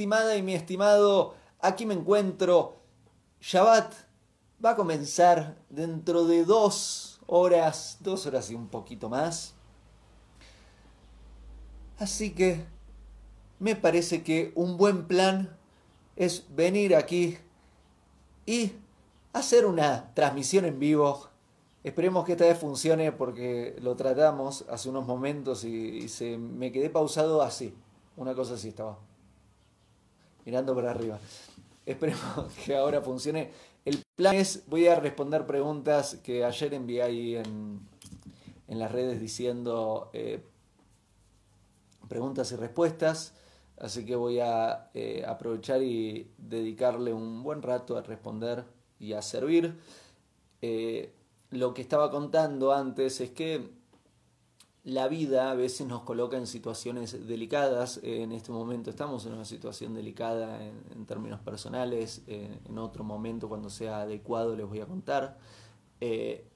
Estimada y mi estimado, aquí me encuentro. Shabbat va a comenzar dentro de dos horas, dos horas y un poquito más. Así que me parece que un buen plan es venir aquí y hacer una transmisión en vivo. Esperemos que esta vez funcione porque lo tratamos hace unos momentos y, se me quedé pausado así. Una cosa así estaba. Mirando para arriba. Esperemos que ahora funcione. El plan es, voy a responder preguntas que ayer envié ahí en, en las redes diciendo eh, preguntas y respuestas. Así que voy a eh, aprovechar y dedicarle un buen rato a responder y a servir. Eh, lo que estaba contando antes es que la vida a veces nos coloca en situaciones delicadas. En este momento estamos en una situación delicada en, términos personales. en otro momento, cuando sea adecuado, les voy a contar. Eh,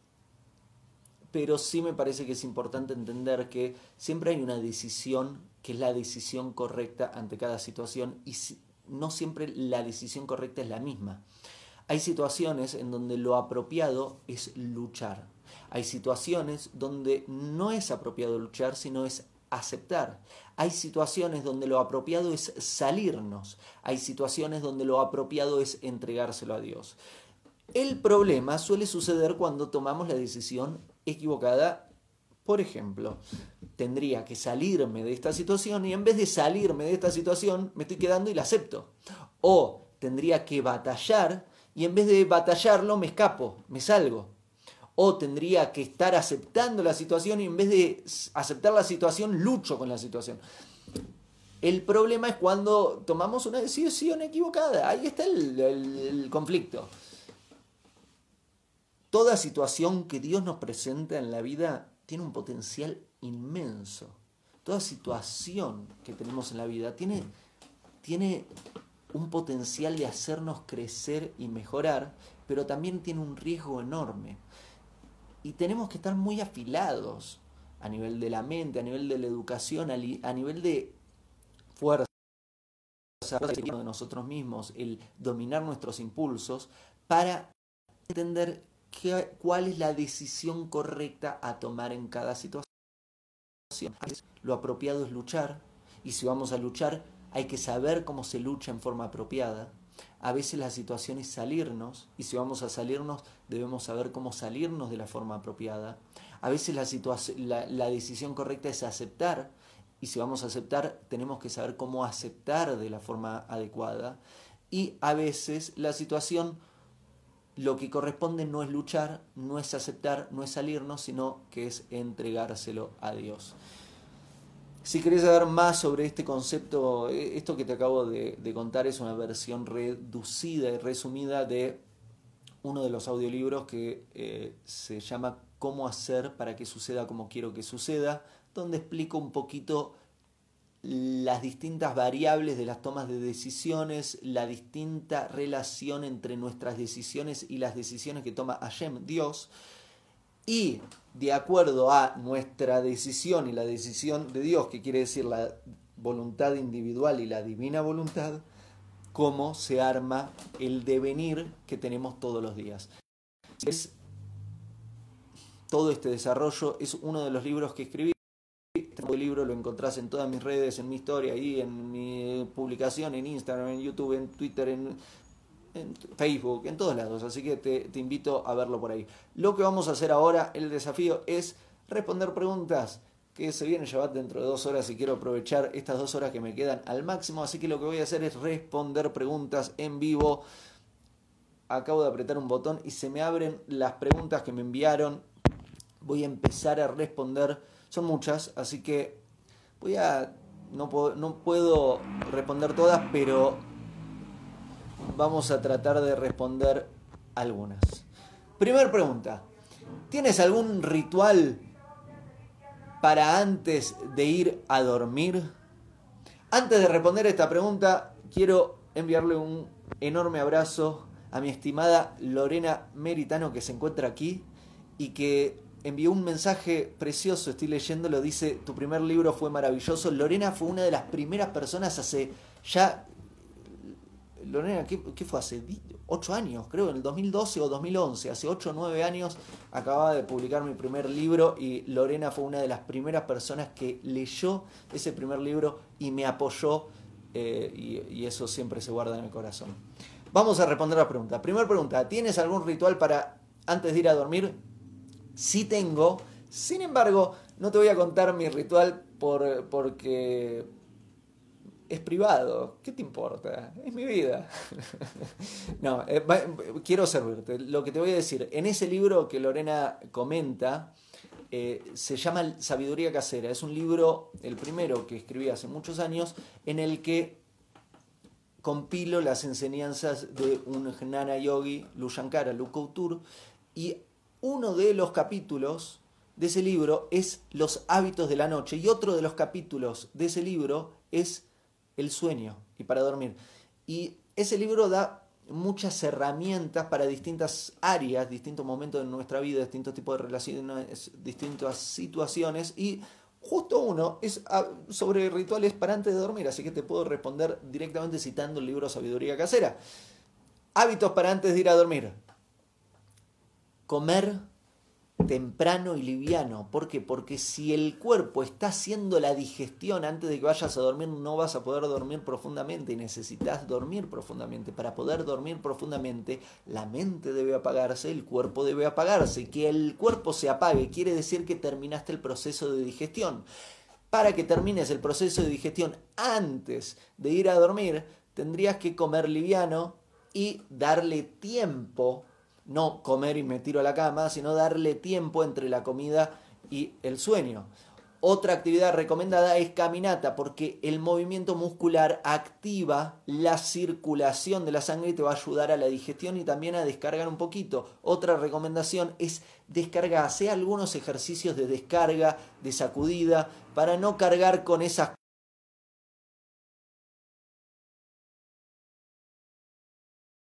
pero sí me parece que es importante entender que siempre hay una decisión que es la decisión correcta ante cada situación y no siempre la decisión correcta es la misma. Hay situaciones en donde lo apropiado es luchar. Hay situaciones donde no es apropiado luchar, sino es aceptar. Hay situaciones donde lo apropiado es salirnos. Hay situaciones donde lo apropiado es entregárselo a Dios. El problema suele suceder cuando tomamos la decisión equivocada por ejemplo, tendría que salirme de esta situación y en vez de salirme de esta situación me estoy quedando y la acepto. O tendría que batallar y en vez de batallarlo me escapo, me salgo. O tendría que estar aceptando la situación y en vez de aceptar la situación lucho con la situación. El problema es cuando tomamos una decisión equivocada. Ahí está el, el conflicto. Toda situación que Dios nos presenta en la vida tiene un potencial inmenso. Toda situación que tenemos en la vida tiene, tiene un potencial de hacernos crecer y mejorar, pero también tiene un riesgo enorme. Y tenemos que estar muy afilados a nivel de la mente, a nivel de la educación, a, nivel de fuerza de nosotros mismos, el dominar nuestros impulsos, para entender cuál es la decisión correcta a tomar en cada situación. Lo apropiado es luchar, y si vamos a luchar, hay que saber cómo se lucha en forma apropiada. A veces la situación es salirnos, y si vamos a salirnos, debemos saber cómo salirnos de la forma apropiada. A veces la, la decisión correcta es aceptar, y si vamos a aceptar, tenemos que saber cómo aceptar de la forma adecuada. Y a veces la situación lo que corresponde no es luchar, no es aceptar, no es salirnos, sino que es entregárselo a Dios. Si querés saber más sobre este concepto, eh, esto que te acabo de, contar es una versión reducida y resumida de uno de los audiolibros que eh, se llama Cómo hacer para que suceda como quiero que suceda, donde explico un poquito las distintas variables de las tomas de decisiones, la distinta relación entre nuestras decisiones y las decisiones que toma Hashem, Dios, y de acuerdo a nuestra decisión y la decisión de Dios, que quiere decir la voluntad individual y la divina voluntad, cómo se arma el devenir que tenemos todos los días. Es, todo este desarrollo es uno de los libros que escribí este libro lo encontrás en todas mis redes, en mi historia, ahí, en mi publicación, en Instagram, en YouTube, en Twitter, en, Facebook, en todos lados. Así que te, invito a verlo por ahí. Lo que vamos a hacer ahora, el desafío es responder preguntas que se viene Shabbat dentro de dos horas y quiero aprovechar estas dos horas que me quedan al máximo. Así que lo que voy a hacer es responder preguntas en vivo. Acabo de apretar un botón y se me abren las preguntas que me enviaron. Voy a empezar a responder son muchas, así que voy a... No puedo responder todas, pero vamos a tratar de responder algunas. Primera pregunta. ¿Tienes algún ritual para antes de ir a dormir? Antes de responder esta pregunta, quiero enviarle un enorme abrazo a mi estimada Lorena Meritano que se encuentra aquí y que envió un mensaje precioso, estoy leyéndolo, dice, tu primer libro fue maravilloso. Lorena fue una de las primeras personas hace ya Lorena, ¿qué, fue hace 8 años? Creo, en el 2012 o 2011, hace 8 o 9 años acababa de publicar mi primer libro y Lorena fue una de las primeras personas que leyó ese primer libro y me apoyó eh, y, eso siempre se guarda en el corazón. Vamos a responder la pregunta. Primera pregunta, ¿tienes algún ritual para antes de ir a dormir? Sí tengo, sin embargo, no te voy a contar mi ritual por, porque es privado. ¿Qué te importa? Es mi vida. no, eh, quiero servirte. Lo que te voy a decir, en ese libro que Lorena comenta, eh, se llama Sabiduría Casera. Es un libro, el primero que escribí hace muchos años, en el que compilo las enseñanzas de un Jnana Yogi, Lushankara, Lukautur, y uno de los capítulos de ese libro es los hábitos de la noche y otro de los capítulos de ese libro es el sueño y para dormir. Y ese libro da muchas herramientas para distintas áreas, distintos momentos de nuestra vida, distintos tipos de relaciones, distintas situaciones y justo uno es ah, sobre rituales para antes de dormir, así que te puedo responder directamente citando el libro Sabiduría Casera. Hábitos para antes de ir a dormir. Comer temprano y liviano. ¿Por qué? Porque si el cuerpo está haciendo la digestión antes de que vayas a dormir, no vas a poder dormir profundamente y necesitas dormir profundamente. Para poder dormir profundamente, la mente debe apagarse, el cuerpo debe apagarse. Que el cuerpo se apague quiere decir que terminaste el proceso de digestión. Para que termines el proceso de digestión antes de ir a dormir, tendrías que comer liviano y darle tiempo no comer y me tiro a la cama, sino darle tiempo entre la comida y el sueño. Otra actividad recomendada es caminata, porque el movimiento muscular activa la circulación de la sangre y te va a ayudar a la digestión y también a descargar un poquito. Otra recomendación es descargar, hacer algunos ejercicios de descarga, de sacudida, para no cargar con esas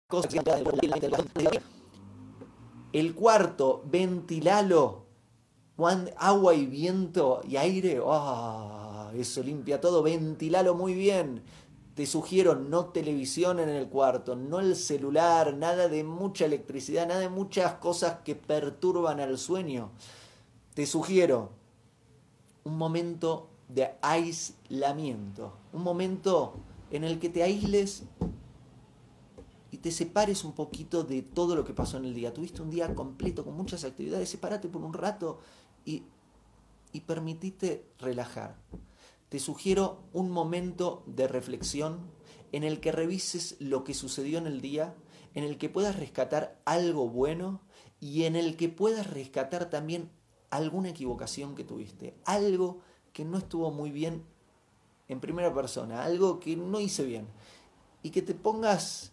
cosas el cuarto, ventilalo. Agua y viento y aire, oh, eso limpia todo, ventilalo muy bien. Te sugiero no televisión en el cuarto, no el celular, nada de mucha electricidad, nada de muchas cosas que perturban al sueño. Te sugiero un momento de aislamiento, un momento en el que te aísles y te separes un poquito de todo lo que pasó en el día. Tuviste un día completo con muchas actividades, sepárate por un rato y, y relajar. Te sugiero un momento de reflexión en el que revises lo que sucedió en el día, en el que puedas rescatar algo bueno y en el que puedas rescatar también alguna equivocación que tuviste, algo que no estuvo muy bien en primera persona, algo que no hice bien y que te pongas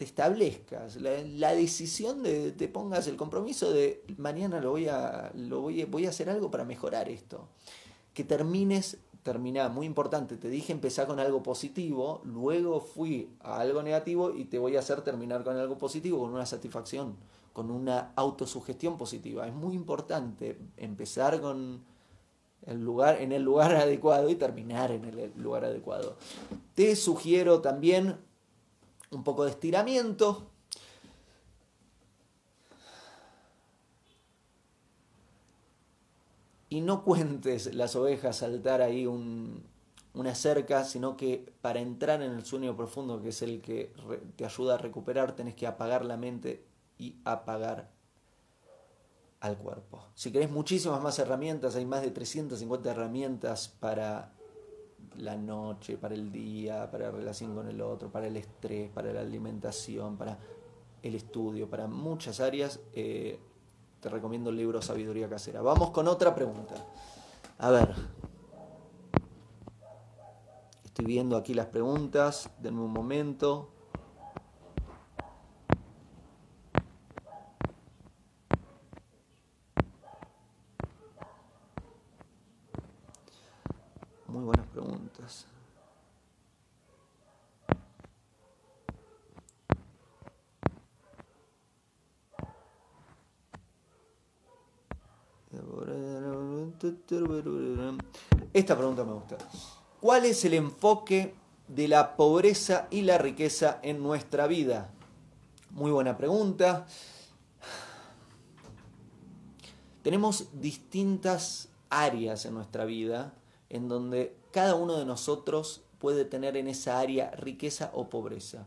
te establezcas, la, decisión de te pongas el compromiso de mañana lo voy a, lo voy, voy a hacer algo para mejorar esto. Que termines, termina, muy importante, te dije empezar con algo positivo, luego fui a algo negativo y te voy a hacer terminar con algo positivo, con una satisfacción, con una autosugestión positiva. Es muy importante empezar con el lugar, en el lugar adecuado y terminar en el lugar adecuado. Te sugiero también un poco de estiramiento. Y no cuentes las ovejas saltar ahí una cerca, sino que para entrar en el sueño profundo, que es el que te ayuda a recuperar, tenés que apagar la mente y apagar al cuerpo. Si querés muchísimas más herramientas, hay más de 350 herramientas para la noche, para el día, para la relación con el otro, para el estrés, para la alimentación, para el estudio, para muchas áreas, eh, te recomiendo el libro Sabiduría Casera. Vamos con otra pregunta. A ver. Estoy viendo aquí las preguntas. Denme un momento. Esta pregunta me gusta. ¿Cuál es el enfoque de la pobreza y la riqueza en nuestra vida? Muy buena pregunta. Tenemos distintas áreas en nuestra vida en donde cada uno de nosotros puede tener en esa área riqueza o pobreza.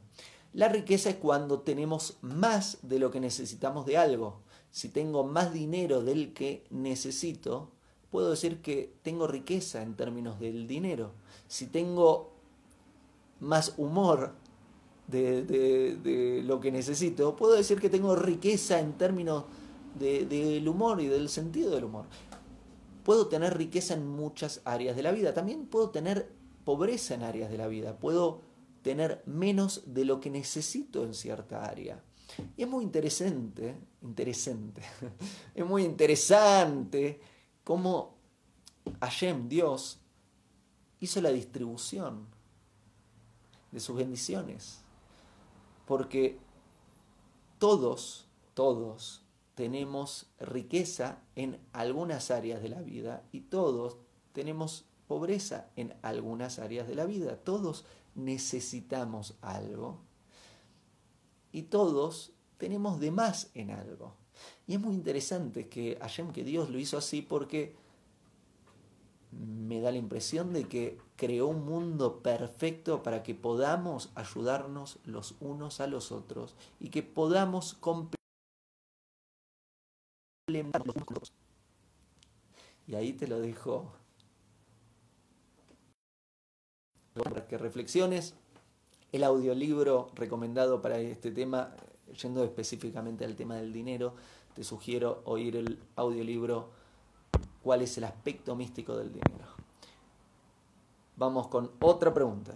La riqueza es cuando tenemos más de lo que necesitamos de algo. Si tengo más dinero del que necesito, puedo decir que tengo riqueza en términos del dinero. Si tengo más humor de, lo que necesito, puedo decir que tengo riqueza en términos del humor y del sentido del humor. Puedo tener riqueza en muchas áreas de la vida. También puedo tener pobreza en áreas de la vida. Puedo tener menos de lo que necesito en cierta área. Y es muy interesante, interesante, es muy interesante cómo Hashem, Dios, hizo la distribución de sus bendiciones. Porque todos, todos tenemos riqueza en algunas áreas de la vida y todos tenemos pobreza en algunas áreas de la vida. Todos necesitamos algo y todos tenemos de más en algo. Y es muy interesante que Hashem, que Dios lo hizo así porque me da la impresión de que creó un mundo perfecto para que podamos ayudarnos los unos a los otros y que podamos Y ahí te lo dejo para que reflexiones. El audiolibro recomendado para este tema, yendo específicamente al tema del dinero, te sugiero oír el audiolibro cuál es el aspecto místico del dinero. Vamos con otra pregunta.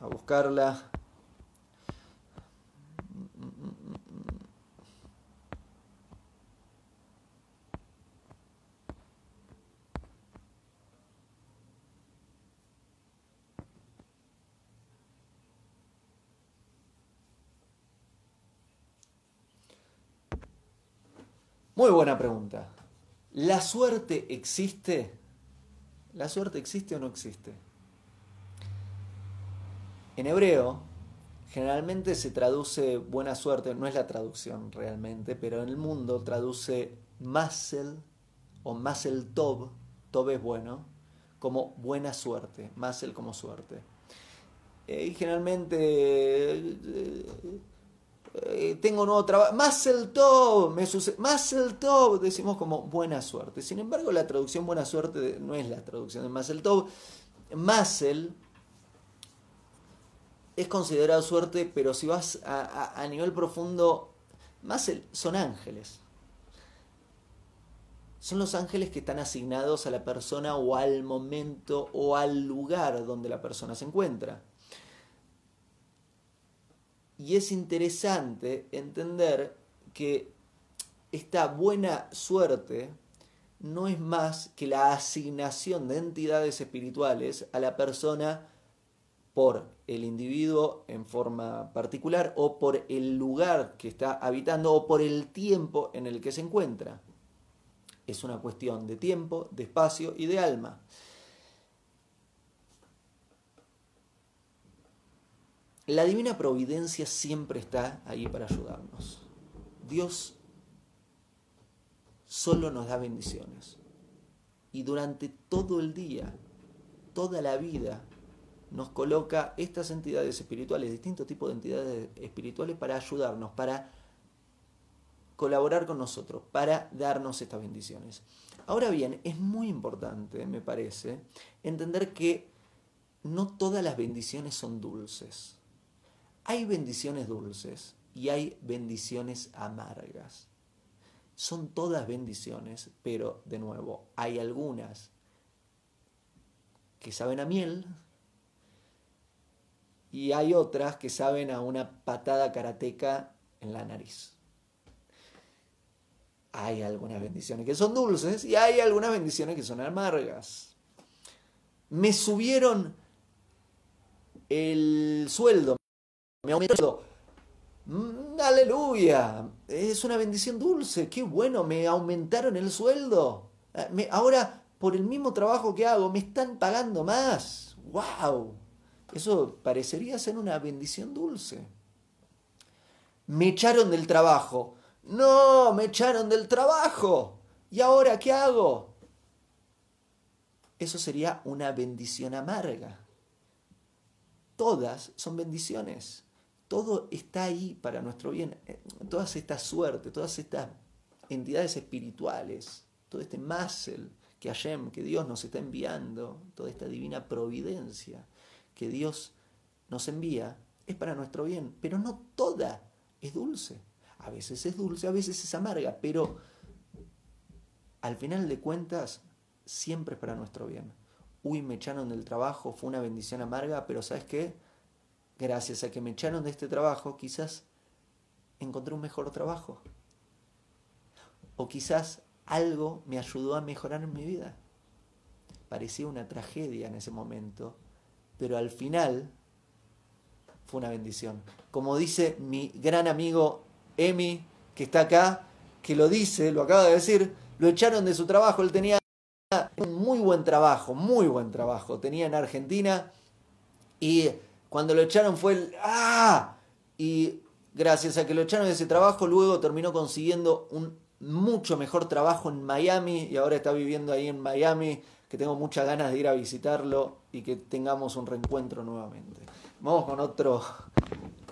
A buscarla. Muy buena pregunta. ¿La suerte existe? ¿La suerte existe o no existe? En hebreo, generalmente se traduce buena suerte, no es la traducción realmente, pero en el mundo traduce masel o masel tov, tov es bueno, como buena suerte, masel como suerte. Y generalmente eh, eh, tengo un nuevo trabajo, más el top, me sucede, más el top, decimos como buena suerte. Sin embargo, la traducción buena suerte no es la traducción de más el top. Masel es considerado suerte, pero si vas a, nivel profundo, Masel son ángeles. Son los ángeles que están asignados a la persona o al momento o al lugar donde la persona se encuentra. Y es interesante entender que esta buena suerte no es más que la asignación de entidades espirituales a la persona por el individuo en forma particular o por el lugar que está habitando o por el tiempo en el que se encuentra. Es una cuestión de tiempo, de espacio y de alma. La divina providencia siempre está ahí para ayudarnos. Dios solo nos da bendiciones. Y durante todo el día, toda la vida, nos coloca estas entidades espirituales, distintos tipos de entidades espirituales para ayudarnos, para colaborar con nosotros, para darnos estas bendiciones. Ahora bien, es muy importante, me parece, entender que no todas las bendiciones son dulces. Hay bendiciones dulces y hay bendiciones amargas. Son todas bendiciones, pero de nuevo, hay algunas que saben a miel y hay otras que saben a una patada karateca en la nariz. Hay algunas bendiciones que son dulces y hay algunas bendiciones que son amargas. Me subieron el sueldo me aumentó. Mm, aleluya, es una bendición dulce, qué bueno, me aumentaron el sueldo. Eh, ahora, por el mismo trabajo que hago, me están pagando más. ¡Wow! Eso parecería ser una bendición dulce. Me echaron del trabajo. No, me echaron del trabajo. ¿Y ahora qué hago? Eso sería una bendición amarga. Todas son bendiciones. Todo está ahí para nuestro bien. Todas estas suertes, todas estas entidades espirituales, todo este Masel que Hashem, que Dios nos está enviando, toda esta divina providencia que Dios nos envía, es para nuestro bien. Pero no toda es dulce. A veces es dulce, a veces es amarga, pero al final de cuentas siempre es para nuestro bien. Uy, me echaron del trabajo, fue una bendición amarga, pero ¿sabes qué? Gracias a que me echaron de este trabajo, quizás encontré un mejor trabajo. O quizás algo me ayudó a mejorar en mi vida. Parecía una tragedia en ese momento, pero al final fue una bendición. Como dice mi gran amigo Emi, que está acá, que lo dice, lo acaba de decir, lo echaron de su trabajo, él tenía un muy buen trabajo, muy buen trabajo, tenía en Argentina y cuando lo echaron fue el ¡ah! Y gracias a que lo echaron de ese trabajo, luego terminó consiguiendo un mucho mejor trabajo en Miami y ahora está viviendo ahí en Miami, que tengo muchas ganas de ir a visitarlo y que tengamos un reencuentro nuevamente. Vamos con otro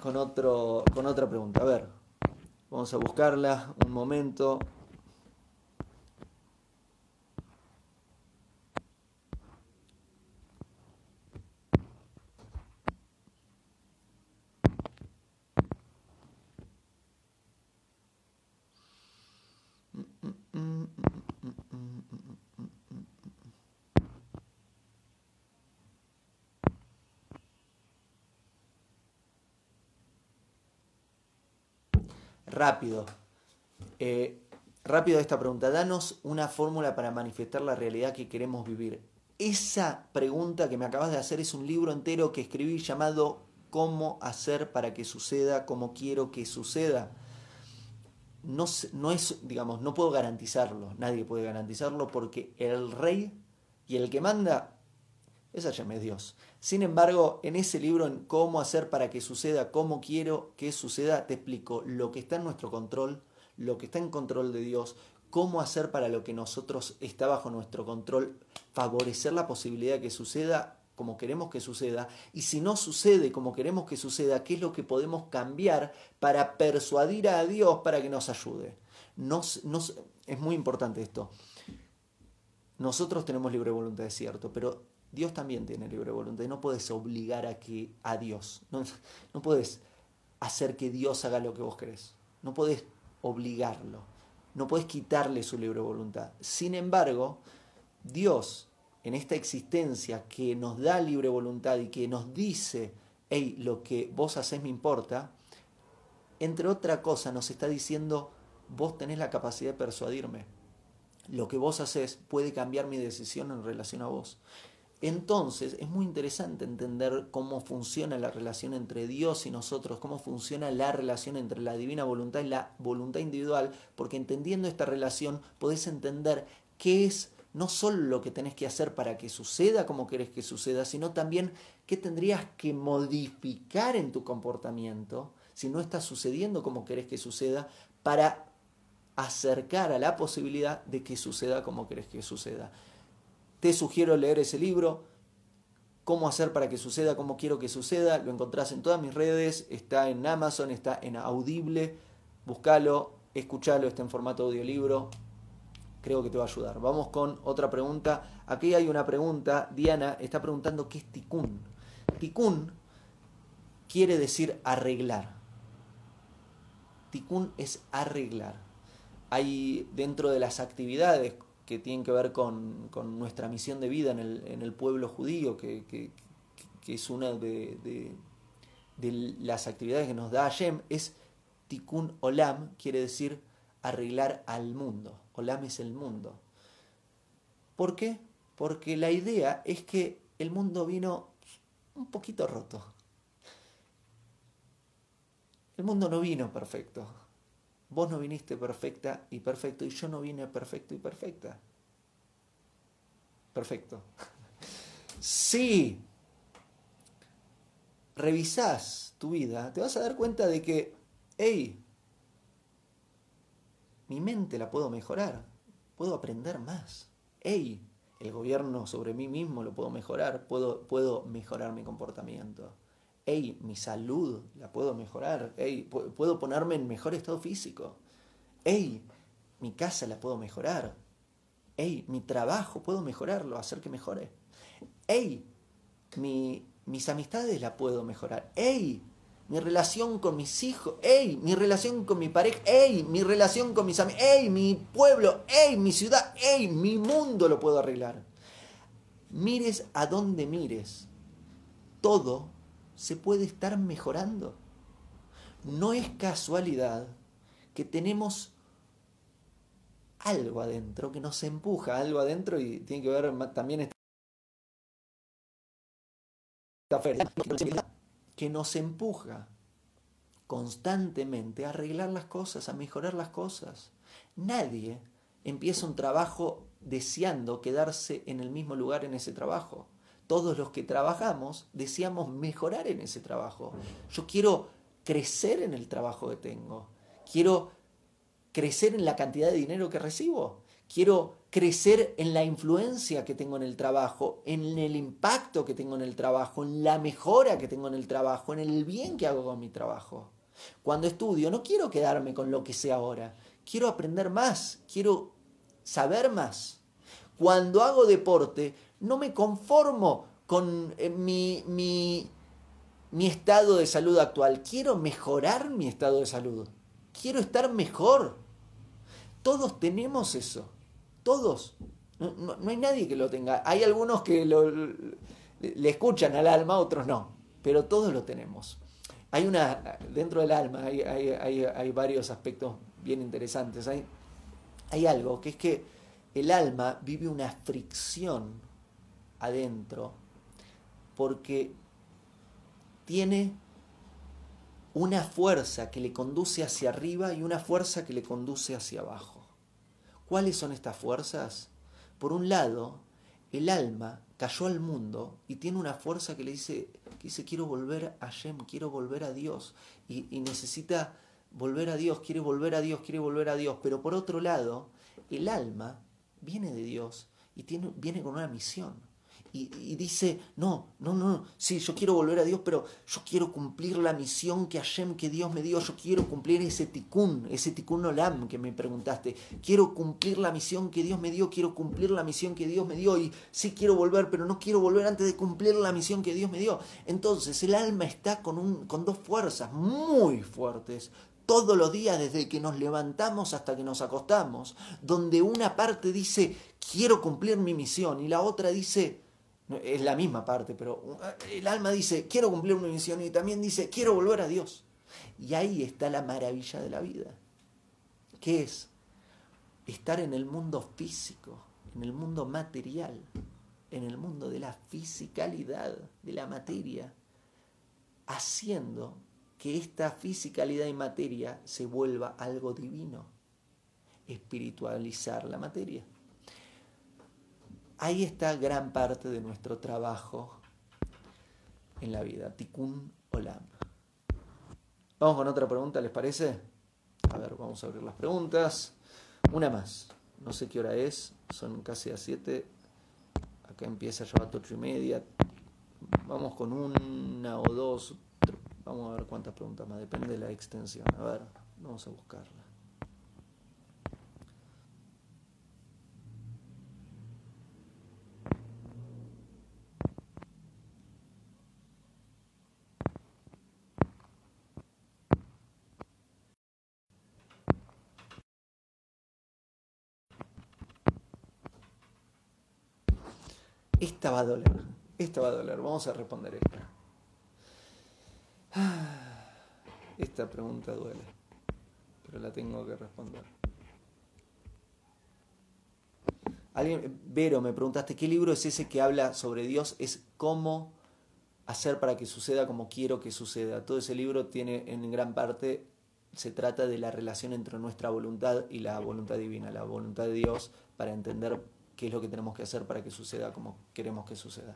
con otro con otra pregunta. A ver. Vamos a buscarla un momento. Rápido. Eh, rápido esta pregunta. Danos una fórmula para manifestar la realidad que queremos vivir. Esa pregunta que me acabas de hacer es un libro entero que escribí llamado Cómo hacer para que suceda como quiero que suceda. No, no es, digamos, no puedo garantizarlo, nadie puede garantizarlo porque el rey y el que manda es Hashem, es Dios. Sin embargo, en ese libro, en cómo hacer para que suceda, cómo quiero que suceda, te explico lo que está en nuestro control, lo que está en control de Dios, cómo hacer para lo que nosotros está bajo nuestro control, favorecer la posibilidad de que suceda como queremos que suceda, y si no sucede como queremos que suceda, qué es lo que podemos cambiar para persuadir a Dios para que nos ayude. Es muy importante esto. Nosotros tenemos libre voluntad, es cierto, pero Dios también tiene libre voluntad y no puedes obligar a, que, a Dios. No, no puedes hacer que Dios haga lo que vos querés. No puedes obligarlo. No puedes quitarle su libre voluntad. Sin embargo, Dios, en esta existencia que nos da libre voluntad y que nos dice, hey, lo que vos hacés me importa, entre otra cosa nos está diciendo, vos tenés la capacidad de persuadirme. Lo que vos haces puede cambiar mi decisión en relación a vos. Entonces es muy interesante entender cómo funciona la relación entre Dios y nosotros, cómo funciona la relación entre la divina voluntad y la voluntad individual, porque entendiendo esta relación podés entender qué es no solo lo que tenés que hacer para que suceda como querés que suceda, sino también qué tendrías que modificar en tu comportamiento si no está sucediendo como querés que suceda para acercar a la posibilidad de que suceda como querés que suceda. Te sugiero leer ese libro, cómo hacer para que suceda como quiero que suceda. Lo encontrás en todas mis redes, está en Amazon, está en Audible. Búscalo, escúchalo, está en formato audiolibro. Creo que te va a ayudar. Vamos con otra pregunta. Aquí hay una pregunta. Diana está preguntando qué es ticún. Ticún quiere decir arreglar. Ticún es arreglar. Hay dentro de las actividades que tienen que ver con, nuestra misión de vida en el, pueblo judío, que, es una de, las actividades que nos da Hashem, es Tikkun Olam, quiere decir arreglar al mundo. Olam es el mundo. ¿Por qué? Porque la idea es que el mundo vino un poquito roto. El mundo no vino perfecto. Vos no viniste perfecta y perfecto y yo no vine perfecto y perfecta. Perfecto. Sí, revisás tu vida, te vas a dar cuenta de que, hey, mi mente la puedo mejorar, puedo aprender más. Hey, el gobierno sobre mí mismo lo puedo mejorar, puedo, puedo mejorar mi comportamiento. Hey, mi salud la puedo mejorar. Hey, puedo ponerme en mejor estado físico. Hey, mi casa la puedo mejorar. Hey, mi trabajo puedo mejorarlo, hacer que mejore. Hey, mi, mis amistades la puedo mejorar. ¡Ey! Mi relación con mis hijos. ¡Ey! Mi relación con mi pareja. ¡Ey! Mi relación con mis amigos. ¡Ey! Mi pueblo. ¡Ey! Mi ciudad. ¡Ey! Mi mundo lo puedo arreglar. Mires a donde mires. Todo se puede estar mejorando. No es casualidad que tenemos algo adentro que nos empuja, algo adentro y tiene que ver también que nos empuja constantemente a arreglar las cosas, a mejorar las cosas. Nadie empieza un trabajo deseando quedarse en el mismo lugar en ese trabajo. Todos los que trabajamos deseamos mejorar en ese trabajo. Yo quiero crecer en el trabajo que tengo. Quiero crecer en la cantidad de dinero que recibo. Quiero crecer en la influencia que tengo en el trabajo, en el impacto que tengo en el trabajo, en la mejora que tengo en el trabajo, en el bien que hago con mi trabajo. Cuando estudio, no quiero quedarme con lo que sé ahora, quiero aprender más, quiero saber más. Cuando hago deporte, no me conformo con eh, mi, mi, estado de salud actual, quiero mejorar mi estado de salud, quiero estar mejor. Todos tenemos eso. Todos. No, hay nadie que lo tenga. Hay algunos que lo, le escuchan al alma, otros no. Pero todos lo tenemos. Hay una, dentro del alma hay, hay, varios aspectos bien interesantes. Hay, hay algo que es que el alma vive una fricción adentro porque tiene una fuerza que le conduce hacia arriba y una fuerza que le conduce hacia abajo. ¿Cuáles son estas fuerzas? Por un lado, el alma cayó al mundo y tiene una fuerza que le dice, que dice quiero volver a Shem, quiero volver a Dios. Y, y necesita volver a Dios, quiere volver a Dios, quiere volver a Dios. Pero por otro lado, el alma viene de Dios y tiene, viene con una misión y, dice, no, no, no, sí, yo quiero volver a Dios, pero yo quiero cumplir la misión que Hashem, que Dios me dio, yo quiero cumplir ese tikkun, ese tikkun olam que me preguntaste, quiero cumplir la misión que Dios me dio, quiero cumplir la misión que Dios me dio y sí quiero volver, pero no quiero volver antes de cumplir la misión que Dios me dio. Entonces el alma está con, un, con dos fuerzas muy fuertes, todos los días desde que nos levantamos hasta que nos acostamos, donde una parte dice, quiero cumplir mi misión y la otra dice, es la misma parte, pero el alma dice, quiero cumplir una misión y también dice, quiero volver a Dios. Y ahí está la maravilla de la vida. ¿Qué es? Estar en el mundo físico, en el mundo material, en el mundo de la fisicalidad, de la materia, haciendo que esta fisicalidad y materia se vuelva algo divino, espiritualizar la materia. Ahí está gran parte de nuestro trabajo en la vida. Tikkun Olam. Vamos con otra pregunta, ¿les parece? A ver, vamos a abrir las preguntas. Una más. No sé qué hora es. Son casi a 7. Acá empieza ya a 8 y media. Vamos con una o dos. Vamos a ver cuántas preguntas más. Depende de la extensión. A ver, vamos a buscarla. Esta va a doler. Esta va a doler. Vamos a responder esta. Esta pregunta duele. Pero la tengo que responder. Alguien, Vero, me preguntaste, ¿qué libro es ese que habla sobre Dios? Es cómo hacer para que suceda como quiero que suceda. Todo ese libro tiene en gran parte, se trata de la relación entre nuestra voluntad y la voluntad divina, la voluntad de Dios para entender qué es lo que tenemos que hacer para que suceda como queremos que suceda.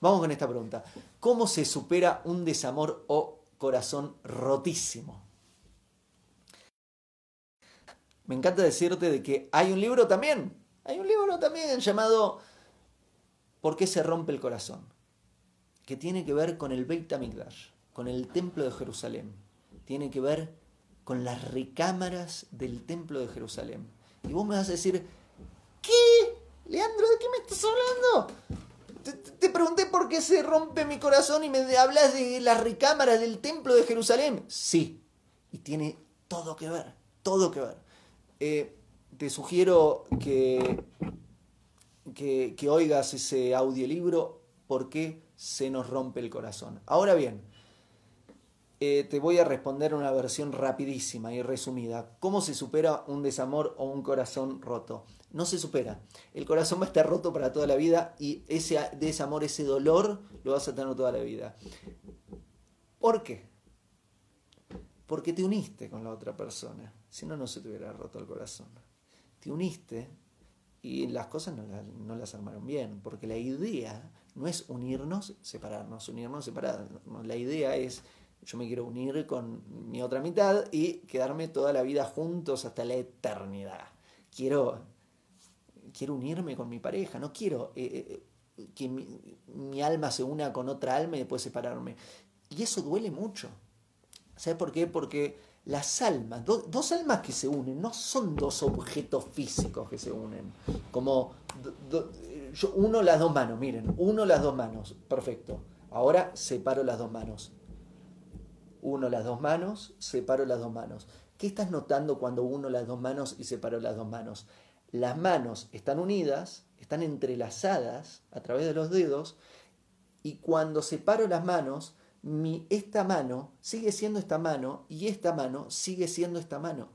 Vamos con esta pregunta. ¿Cómo se supera un desamor o corazón rotísimo? Me encanta decirte de que hay un libro también, hay un libro también llamado ¿Por qué se rompe el corazón? Que tiene que ver con el Beit HaMikdash, con el templo de Jerusalén. Tiene que ver con las recámaras del templo de Jerusalén. Y vos me vas a decir. Leandro, ¿de qué me estás hablando? Te, pregunté por qué se rompe mi corazón y me hablas de las recámaras del templo de Jerusalén. Sí, y tiene todo que ver, todo que ver. Eh, te sugiero que, que, oigas ese audiolibro, ¿por qué se nos rompe el corazón? Ahora bien, eh, te voy a responder una versión rapidísima y resumida. ¿Cómo se supera un desamor o un corazón roto? No se supera. El corazón va a estar roto para toda la vida y ese desamor, ese dolor, lo vas a tener toda la vida. ¿Por qué? Porque te uniste con la otra persona. Si no, no se te hubiera roto el corazón. Te uniste y las cosas no, no las armaron bien. Porque la idea no es unirnos, separarnos, unirnos, separarnos. La idea es yo me quiero unir con mi otra mitad y quedarme toda la vida juntos hasta la eternidad. Quiero, quiero unirme con mi pareja, no quiero eh, eh, que mi, alma se una con otra alma y después separarme. Y eso duele mucho. ¿Sabes por qué? Porque las almas, dos almas que se unen, no son dos objetos físicos que se unen. Como yo, uno las dos manos, miren, uno las dos manos, perfecto. Ahora separo las dos manos uno las dos manos, separo las dos manos. ¿Qué estás notando cuando uno las dos manos y separo las dos manos? Las manos están unidas, están entrelazadas a través de los dedos y cuando separo las manos, mi, esta mano sigue siendo esta mano y esta mano sigue siendo esta mano.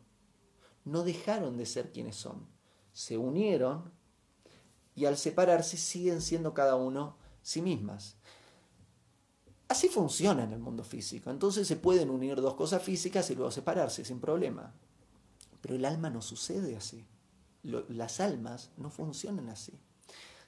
No dejaron de ser quienes son. Se unieron y al separarse siguen siendo cada uno sí mismas. Así funciona en el mundo físico. Entonces se pueden unir dos cosas físicas y luego separarse sin problema. Pero el alma no sucede así. Las almas no funcionan así.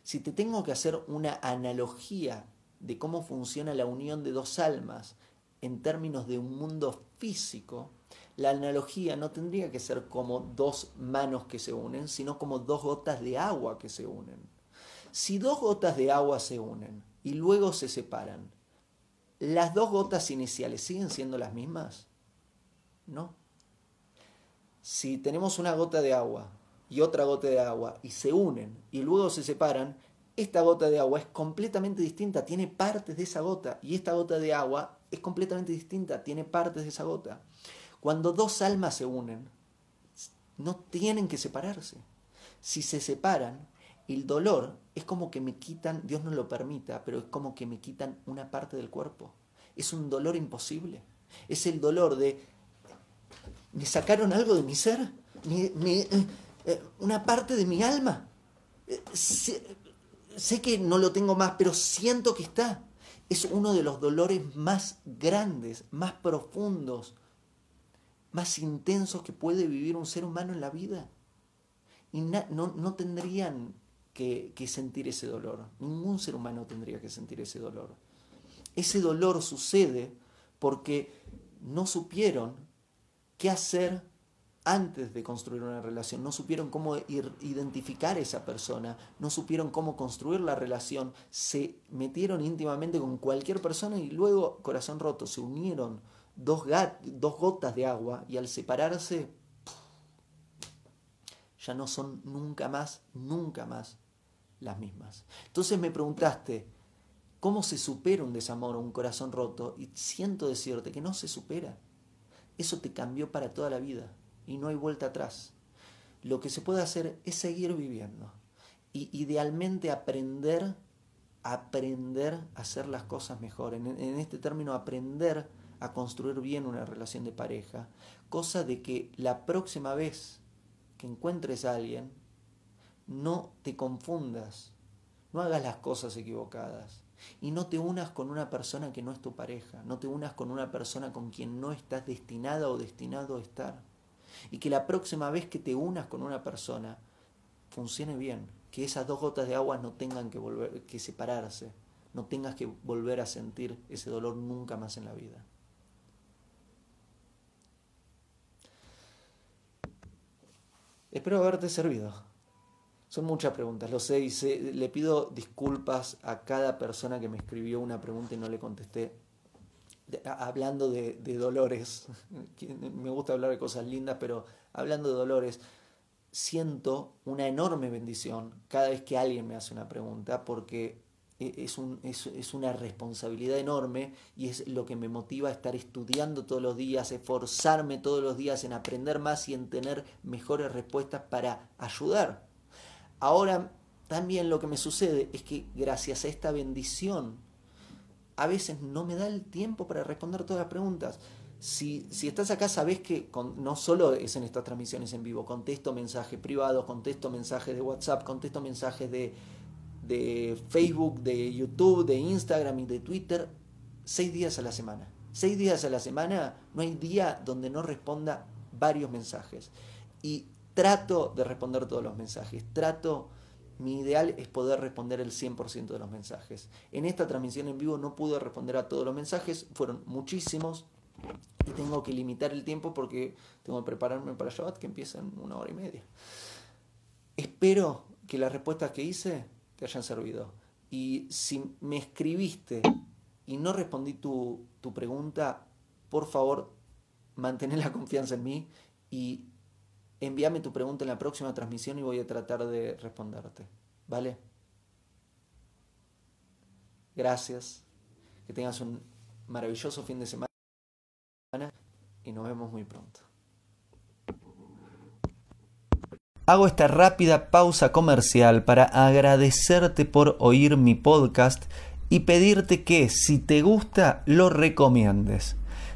Si te tengo que hacer una analogía de cómo funciona la unión de dos almas en términos de un mundo físico, la analogía no tendría que ser como dos manos que se unen, sino como dos gotas de agua que se unen. Si dos gotas de agua se unen y luego se separan, ¿Las dos gotas iniciales siguen siendo las mismas? No. Si tenemos una gota de agua y otra gota de agua y se unen y luego se separan, esta gota de agua es completamente distinta, tiene partes de esa gota y esta gota de agua es completamente distinta, tiene partes de esa gota. Cuando dos almas se unen, no tienen que separarse. Si se separan, el dolor es como que me quitan, Dios no lo permita, pero es como que me quitan una parte del cuerpo. Es un dolor imposible. Es el dolor de, me sacaron algo de mi ser, eh, una parte de mi alma. Eh, sé que no lo tengo más, pero siento que está. Es uno de los dolores más grandes, más profundos, más intensos que puede vivir un ser humano en la vida. Y no, no tendrían que, sentir ese dolor. Ningún ser humano tendría que sentir ese dolor. Ese dolor sucede porque no supieron qué hacer antes de construir una relación, no supieron cómo identificar a esa persona, no supieron cómo construir la relación, se metieron íntimamente con cualquier persona y luego, corazón roto, se unieron dos, dos gotas de agua y al separarse ya no son nunca más, nunca más las mismas. Entonces me preguntaste, ¿cómo se supera un desamor o un corazón roto? Y siento decirte que no se supera. Eso te cambió para toda la vida y no hay vuelta atrás. Lo que se puede hacer es seguir viviendo y idealmente aprender aprender a hacer las cosas mejor. En, en este término, aprender a construir bien una relación de pareja. Cosa de que la próxima vez que encuentres a alguien, no te confundas, no hagas las cosas equivocadas y no te unas con una persona que no es tu pareja, no te unas con una persona con quien no estás destinada o destinado a estar. Y que la próxima vez que te unas con una persona funcione bien, que esas dos gotas de agua no tengan que volver que separarse, no tengas que volver a sentir ese dolor nunca más en la vida. Espero haberte servido. Son muchas preguntas, lo sé y le pido disculpas a cada persona que me escribió una pregunta y no le contesté. Hablando de, dolores, me gusta hablar de cosas lindas, pero hablando de dolores, siento una enorme bendición cada vez que alguien me hace una pregunta porque e, es, un, es, es, una responsabilidad enorme y es lo que me motiva a estar estudiando todos los días, esforzarme todos los días en aprender más y en tener mejores respuestas para ayudar. Ahora, también lo que me sucede es que gracias a esta bendición, a veces no me da el tiempo para responder todas las preguntas si, estás acá, sabes que no solo es en estas transmisiones en vivo, contesto mensajes privados, contesto mensajes de WhatsApp, contesto mensajes de, de Facebook, de YouTube, de Instagram y de Twitter, seis días a la semana. Seis días a la semana, no hay día donde no responda varios mensajes. Y trato de responder todos los mensajes, trato, mi ideal es poder responder el 100% de los mensajes. En esta transmisión en vivo no pude responder a todos los mensajes, fueron muchísimos, y tengo que limitar el tiempo porque tengo que prepararme para Shabbat que empieza en una hora y media. Espero que las respuestas que hice te hayan servido. Y si me escribiste y no respondí tu, tu pregunta, por favor, mantén la confianza en mí y envíame tu pregunta en la próxima transmisión y voy a tratar de responderte. ¿Vale? Gracias. Que tengas un maravilloso fin de semana y nos vemos muy pronto. Hago esta rápida pausa comercial para agradecerte por oír mi podcast y pedirte que si te gusta lo recomiendes.